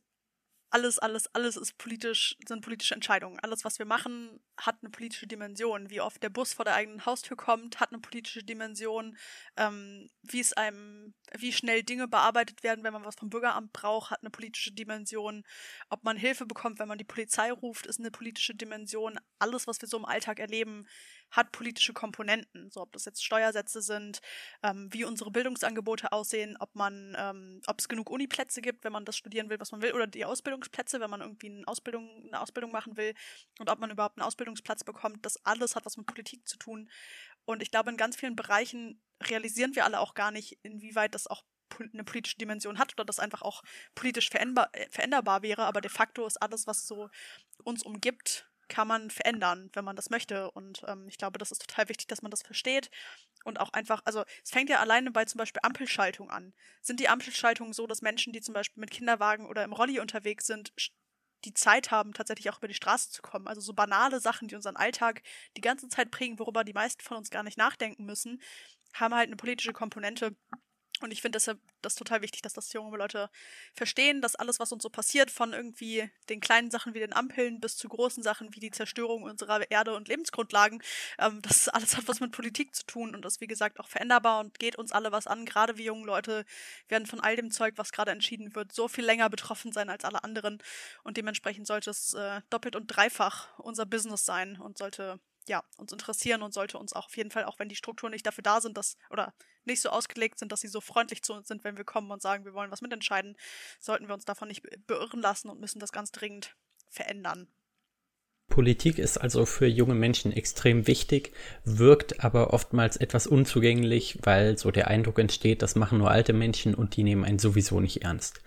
alles, alles, alles ist politisch, sind politische Entscheidungen. Alles, was wir machen, hat eine politische Dimension. Wie oft der Bus vor der eigenen Haustür kommt, hat eine politische Dimension. Ähm, wie es einem, wie schnell Dinge bearbeitet werden, wenn man was vom Bürgeramt braucht, hat eine politische Dimension. Ob man Hilfe bekommt, wenn man die Polizei ruft, ist eine politische Dimension. Alles, was wir so im Alltag erleben, hat politische Komponenten. So, ob das jetzt Steuersätze sind, ähm, wie unsere Bildungsangebote aussehen, ob man, ähm, ob es genug Uniplätze gibt, wenn man das studieren will, was man will, oder die Ausbildungsplätze, wenn man irgendwie eine Ausbildung, eine Ausbildung machen will und ob man überhaupt einen Ausbildungsplatz bekommt. Das alles hat was mit Politik zu tun. Und ich glaube, in ganz vielen Bereichen realisieren wir alle auch gar nicht, inwieweit das auch eine politische Dimension hat oder das einfach auch politisch veränderbar, veränderbar wäre, aber de facto ist alles, was so uns umgibt, kann man verändern, wenn man das möchte. Und ähm, ich glaube, das ist total wichtig, dass man das versteht. Und auch einfach, also es fängt ja alleine bei zum Beispiel Ampelschaltung an. Sind die Ampelschaltungen so, dass Menschen, die zum Beispiel mit Kinderwagen oder im Rolli unterwegs sind, die Zeit haben, tatsächlich auch über die Straße zu kommen. Also so banale Sachen, die unseren Alltag die ganze Zeit prägen, worüber die meisten von uns gar nicht nachdenken müssen, haben halt eine politische Komponente, und ich finde deshalb das total wichtig, dass das junge Leute verstehen, dass alles, was uns so passiert, von irgendwie den kleinen Sachen wie den Ampeln bis zu großen Sachen wie die Zerstörung unserer Erde und Lebensgrundlagen, ähm, das alles hat was mit Politik zu tun und ist, wie gesagt, auch veränderbar und geht uns alle was an. Gerade wir jungen Leute werden von all dem Zeug, was gerade entschieden wird, so viel länger betroffen sein als alle anderen. Und dementsprechend sollte es äh, doppelt und dreifach unser Business sein und sollte ja, uns interessieren und sollte uns auch auf jeden Fall, auch wenn die Strukturen nicht dafür da sind, dass, oder nicht so ausgelegt sind, dass sie so freundlich zu uns sind, wenn wir kommen und sagen, wir wollen was mitentscheiden, sollten wir uns davon nicht beirren lassen und müssen das ganz dringend verändern. Politik ist also für junge Menschen extrem wichtig, wirkt aber oftmals etwas unzugänglich, weil so der Eindruck entsteht, das machen nur alte Menschen und die nehmen einen sowieso nicht ernst.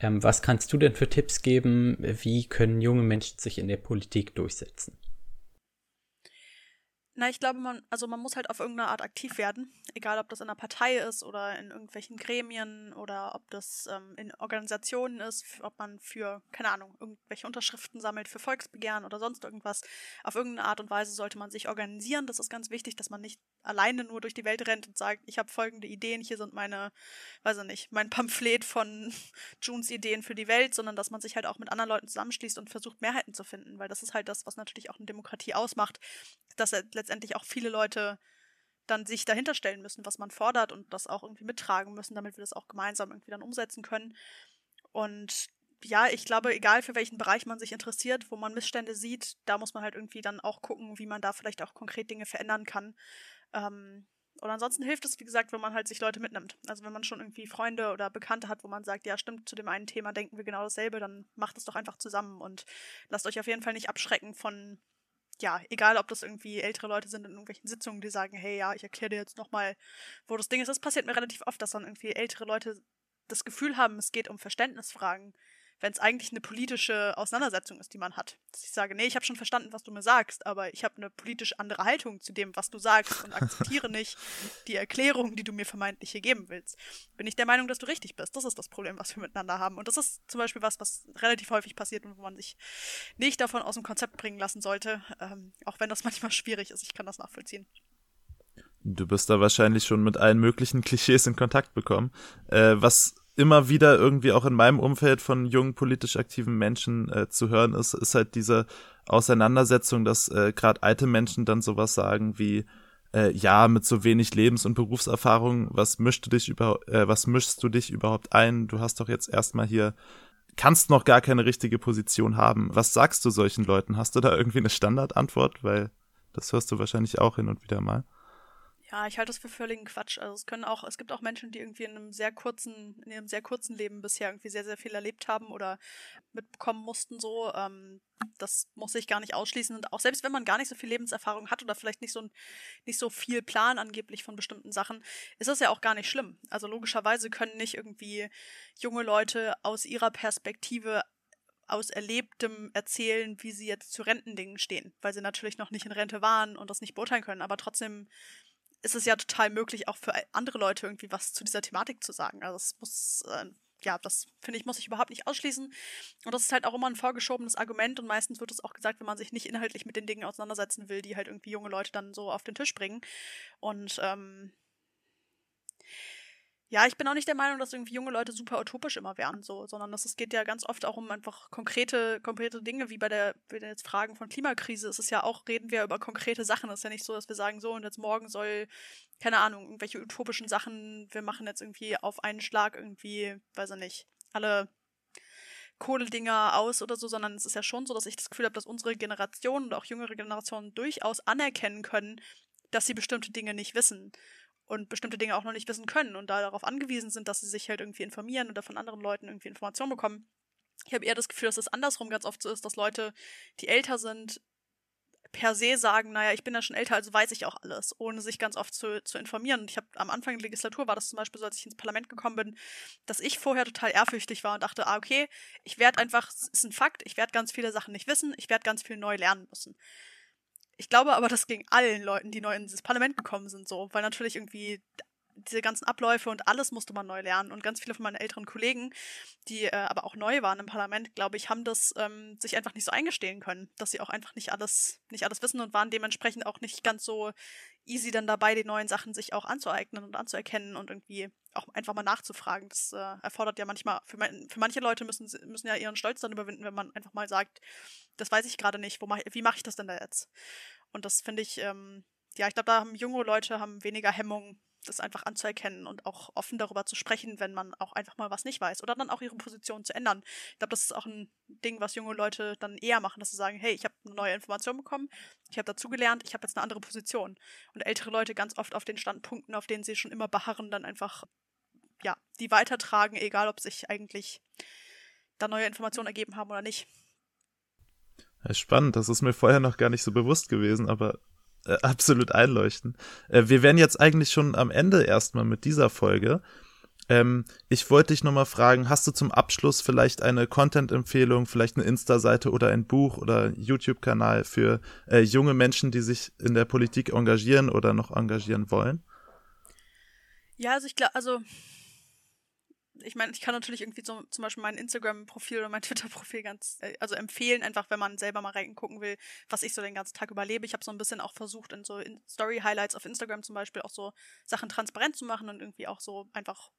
Ähm, was kannst du denn für Tipps geben? Wie können junge Menschen sich in der Politik durchsetzen? Na, ich glaube, man, also man muss halt auf irgendeine Art aktiv werden. Egal, ob das in einer Partei ist oder in irgendwelchen Gremien oder ob das ähm, in Organisationen ist, ob man für, keine Ahnung, irgendwelche Unterschriften sammelt für Volksbegehren oder sonst irgendwas. Auf irgendeine Art und Weise sollte man sich organisieren. Das ist ganz wichtig, dass man nicht alleine nur durch die Welt rennt und sagt, ich habe folgende Ideen, hier sind meine, weiß ich nicht, mein Pamphlet von Junes Ideen für die Welt, sondern dass man sich halt auch mit anderen Leuten zusammenschließt und versucht, Mehrheiten zu finden, weil das ist halt das, was natürlich auch eine Demokratie ausmacht, dass letztendlich letztendlich auch viele Leute dann sich dahinter stellen müssen, was man fordert und das auch irgendwie mittragen müssen, damit wir das auch gemeinsam irgendwie dann umsetzen können. Und ja, ich glaube, egal für welchen Bereich man sich interessiert, wo man Missstände sieht, da muss man halt irgendwie dann auch gucken, wie man da vielleicht auch konkret Dinge verändern kann. Ähm, und ansonsten hilft es, wie gesagt, wenn man halt sich Leute mitnimmt. Also wenn man schon irgendwie Freunde oder Bekannte hat, wo man sagt, ja, stimmt, zu dem einen Thema denken wir genau dasselbe, dann macht es doch einfach zusammen und lasst euch auf jeden Fall nicht abschrecken von ja, egal ob das irgendwie ältere Leute sind in irgendwelchen Sitzungen, die sagen, hey, ja, ich erkläre dir jetzt nochmal, wo das Ding ist. Das passiert mir relativ oft, dass dann irgendwie ältere Leute das Gefühl haben, es geht um Verständnisfragen wenn es eigentlich eine politische Auseinandersetzung ist, die man hat. Dass ich sage, nee, ich habe schon verstanden, was du mir sagst, aber ich habe eine politisch andere Haltung zu dem, was du sagst und akzeptiere nicht die Erklärung, die du mir vermeintlich hier geben willst. Bin ich der Meinung, dass du richtig bist. Das ist das Problem, was wir miteinander haben. Und das ist zum Beispiel was, was relativ häufig passiert und wo man sich nicht davon aus dem Konzept bringen lassen sollte, ähm, auch wenn das manchmal schwierig ist. Ich kann das nachvollziehen. Du bist da wahrscheinlich schon mit allen möglichen Klischees in Kontakt bekommen. Äh, was immer wieder irgendwie auch in meinem Umfeld von jungen politisch aktiven Menschen äh, zu hören ist, ist halt diese Auseinandersetzung, dass äh, gerade alte Menschen dann sowas sagen wie äh, ja mit so wenig Lebens- und Berufserfahrung, was mischst du dich über äh, was mischst du dich überhaupt ein? Du hast doch jetzt erstmal hier kannst noch gar keine richtige Position haben. Was sagst du solchen Leuten? Hast du da irgendwie eine Standardantwort, weil das hörst du wahrscheinlich auch hin und wieder mal. Ja, ich halte das für völligen Quatsch. Also es können auch, es gibt auch Menschen, die irgendwie in einem sehr kurzen, in ihrem sehr kurzen Leben bisher irgendwie sehr, sehr viel erlebt haben oder mitbekommen mussten so. Ähm, das muss ich gar nicht ausschließen. Und auch selbst wenn man gar nicht so viel Lebenserfahrung hat oder vielleicht nicht so, nicht so viel Plan angeblich von bestimmten Sachen, ist das ja auch gar nicht schlimm. Also logischerweise können nicht irgendwie junge Leute aus ihrer Perspektive aus Erlebtem erzählen, wie sie jetzt zu Rentendingen stehen, weil sie natürlich noch nicht in Rente waren und das nicht beurteilen können. Aber trotzdem ist es ja total möglich, auch für andere Leute irgendwie was zu dieser Thematik zu sagen. Also es muss, äh, ja, das finde ich, muss ich überhaupt nicht ausschließen. Und das ist halt auch immer ein vorgeschobenes Argument und meistens wird es auch gesagt, wenn man sich nicht inhaltlich mit den Dingen auseinandersetzen will, die halt irgendwie junge Leute dann so auf den Tisch bringen. Und ähm, ja, ich bin auch nicht der Meinung, dass irgendwie junge Leute super utopisch immer wären, so, sondern dass es geht ja ganz oft auch um einfach konkrete, konkrete Dinge, wie bei der, bei den jetzt Fragen von Klimakrise. Es ist ja auch, reden wir über konkrete Sachen. Es ist ja nicht so, dass wir sagen, so und jetzt morgen soll, keine Ahnung, irgendwelche utopischen Sachen, wir machen jetzt irgendwie auf einen Schlag irgendwie, weiß ich nicht, alle Kohledinger aus oder so, sondern es ist ja schon so, dass ich das Gefühl habe, dass unsere Generation und auch jüngere Generationen durchaus anerkennen können, dass sie bestimmte Dinge nicht wissen und bestimmte Dinge auch noch nicht wissen können und da darauf angewiesen sind, dass sie sich halt irgendwie informieren oder von anderen Leuten irgendwie Informationen bekommen. Ich habe eher das Gefühl, dass es andersrum ganz oft so ist, dass Leute, die älter sind, per se sagen, naja, ich bin ja schon älter, also weiß ich auch alles, ohne sich ganz oft zu, zu informieren. Und ich habe am Anfang der Legislatur war das zum Beispiel so, als ich ins Parlament gekommen bin, dass ich vorher total ehrfürchtig war und dachte, ah, okay, ich werde einfach, es ist ein Fakt, ich werde ganz viele Sachen nicht wissen, ich werde ganz viel neu lernen müssen. Ich glaube aber, das ging allen Leuten, die neu in dieses Parlament gekommen sind, so, weil natürlich irgendwie diese ganzen Abläufe und alles musste man neu lernen. Und ganz viele von meinen älteren Kollegen, die äh, aber auch neu waren im Parlament, glaube ich, haben das ähm, sich einfach nicht so eingestehen können, dass sie auch einfach nicht alles, nicht alles wissen und waren dementsprechend auch nicht ganz so easy dann dabei, die neuen Sachen sich auch anzueignen und anzuerkennen und irgendwie auch einfach mal nachzufragen. Das äh, erfordert ja manchmal, für, mein, für manche Leute müssen, müssen ja ihren Stolz dann überwinden, wenn man einfach mal sagt, das weiß ich gerade nicht, wo mach, wie mache ich das denn da jetzt? Und das finde ich, ähm, ja, ich glaube, da haben junge Leute haben weniger Hemmung, das einfach anzuerkennen und auch offen darüber zu sprechen, wenn man auch einfach mal was nicht weiß. Oder dann auch ihre Position zu ändern. Ich glaube, das ist auch ein Ding, was junge Leute dann eher machen, dass sie sagen, hey, ich habe eine neue Information bekommen, ich habe dazugelernt, ich habe jetzt eine andere Position. Und ältere Leute ganz oft auf den Standpunkten, auf denen sie schon immer beharren, dann einfach, ja, die weitertragen, egal ob sich eigentlich da neue Informationen ergeben haben oder nicht. Ja, spannend, das ist mir vorher noch gar nicht so bewusst gewesen, aber äh, absolut einleuchten. Äh, wir wären jetzt eigentlich schon am Ende erstmal mit dieser Folge. Ähm, ich wollte dich nochmal fragen, hast du zum Abschluss vielleicht eine Content-Empfehlung, vielleicht eine Insta-Seite oder ein Buch oder YouTube-Kanal für äh, junge Menschen, die sich in der Politik engagieren oder noch engagieren wollen? Ja, also ich glaube, also ich meine, ich kann natürlich irgendwie so zum Beispiel mein Instagram-Profil oder mein Twitter-Profil ganz, äh, also empfehlen, einfach wenn man selber mal reingucken will, was ich so den ganzen Tag überlebe. Ich habe so ein bisschen auch versucht, in so Story-Highlights auf Instagram zum Beispiel auch so Sachen transparent zu machen und irgendwie auch so einfach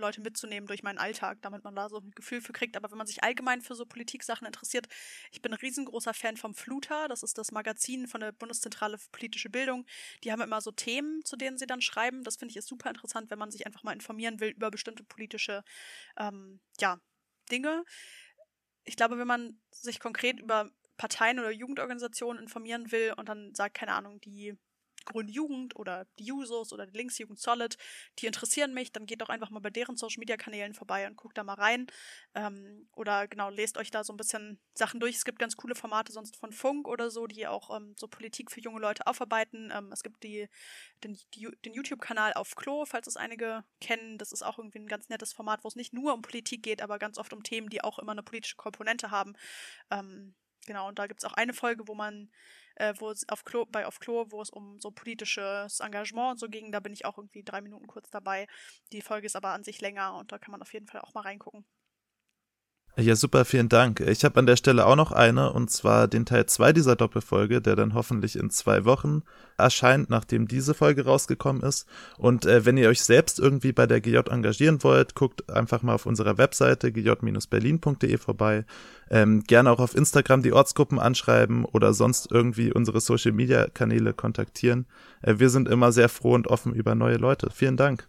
Leute mitzunehmen durch meinen Alltag, damit man da so ein Gefühl für kriegt. Aber wenn man sich allgemein für so Politiksachen interessiert, ich bin ein riesengroßer Fan vom Fluter. Das ist das Magazin von der Bundeszentrale für politische Bildung. Die haben immer so Themen, zu denen sie dann schreiben. Das finde ich ist super interessant, wenn man sich einfach mal informieren will über bestimmte politische ähm, ja, Dinge. Ich glaube, wenn man sich konkret über Parteien oder Jugendorganisationen informieren will und dann sagt, keine Ahnung, die Grüne Jugend oder die Jusos oder die Linksjugend Solid, die interessieren mich, dann geht doch einfach mal bei deren Social Media Kanälen vorbei und guckt da mal rein. Ähm, oder genau, lest euch da so ein bisschen Sachen durch. Es gibt ganz coole Formate sonst von Funk oder so, die auch ähm, so Politik für junge Leute aufarbeiten. Ähm, es gibt die, den, die, den YouTube-Kanal auf Klo, falls es einige kennen. Das ist auch irgendwie ein ganz nettes Format, wo es nicht nur um Politik geht, aber ganz oft um Themen, die auch immer eine politische Komponente haben. Genau, und da gibt es auch eine Folge, wo man äh, wo es auf Klo, bei auf Klo, wo es um so politisches Engagement und so ging. Da bin ich auch irgendwie drei Minuten kurz dabei. Die Folge ist aber an sich länger und da kann man auf jeden Fall auch mal reingucken. Ja, super, vielen Dank. Ich habe an der Stelle auch noch eine, und zwar den Teil 2 dieser Doppelfolge, der dann hoffentlich in zwei Wochen erscheint, nachdem diese Folge rausgekommen ist. Und äh, wenn ihr euch selbst irgendwie bei der GJ engagieren wollt, guckt einfach mal auf unserer Webseite gj-berlin.de vorbei. Ähm, gerne auch auf Instagram die Ortsgruppen anschreiben oder sonst irgendwie unsere Social-Media-Kanäle kontaktieren. Äh, wir sind immer sehr froh und offen über neue Leute. Vielen Dank.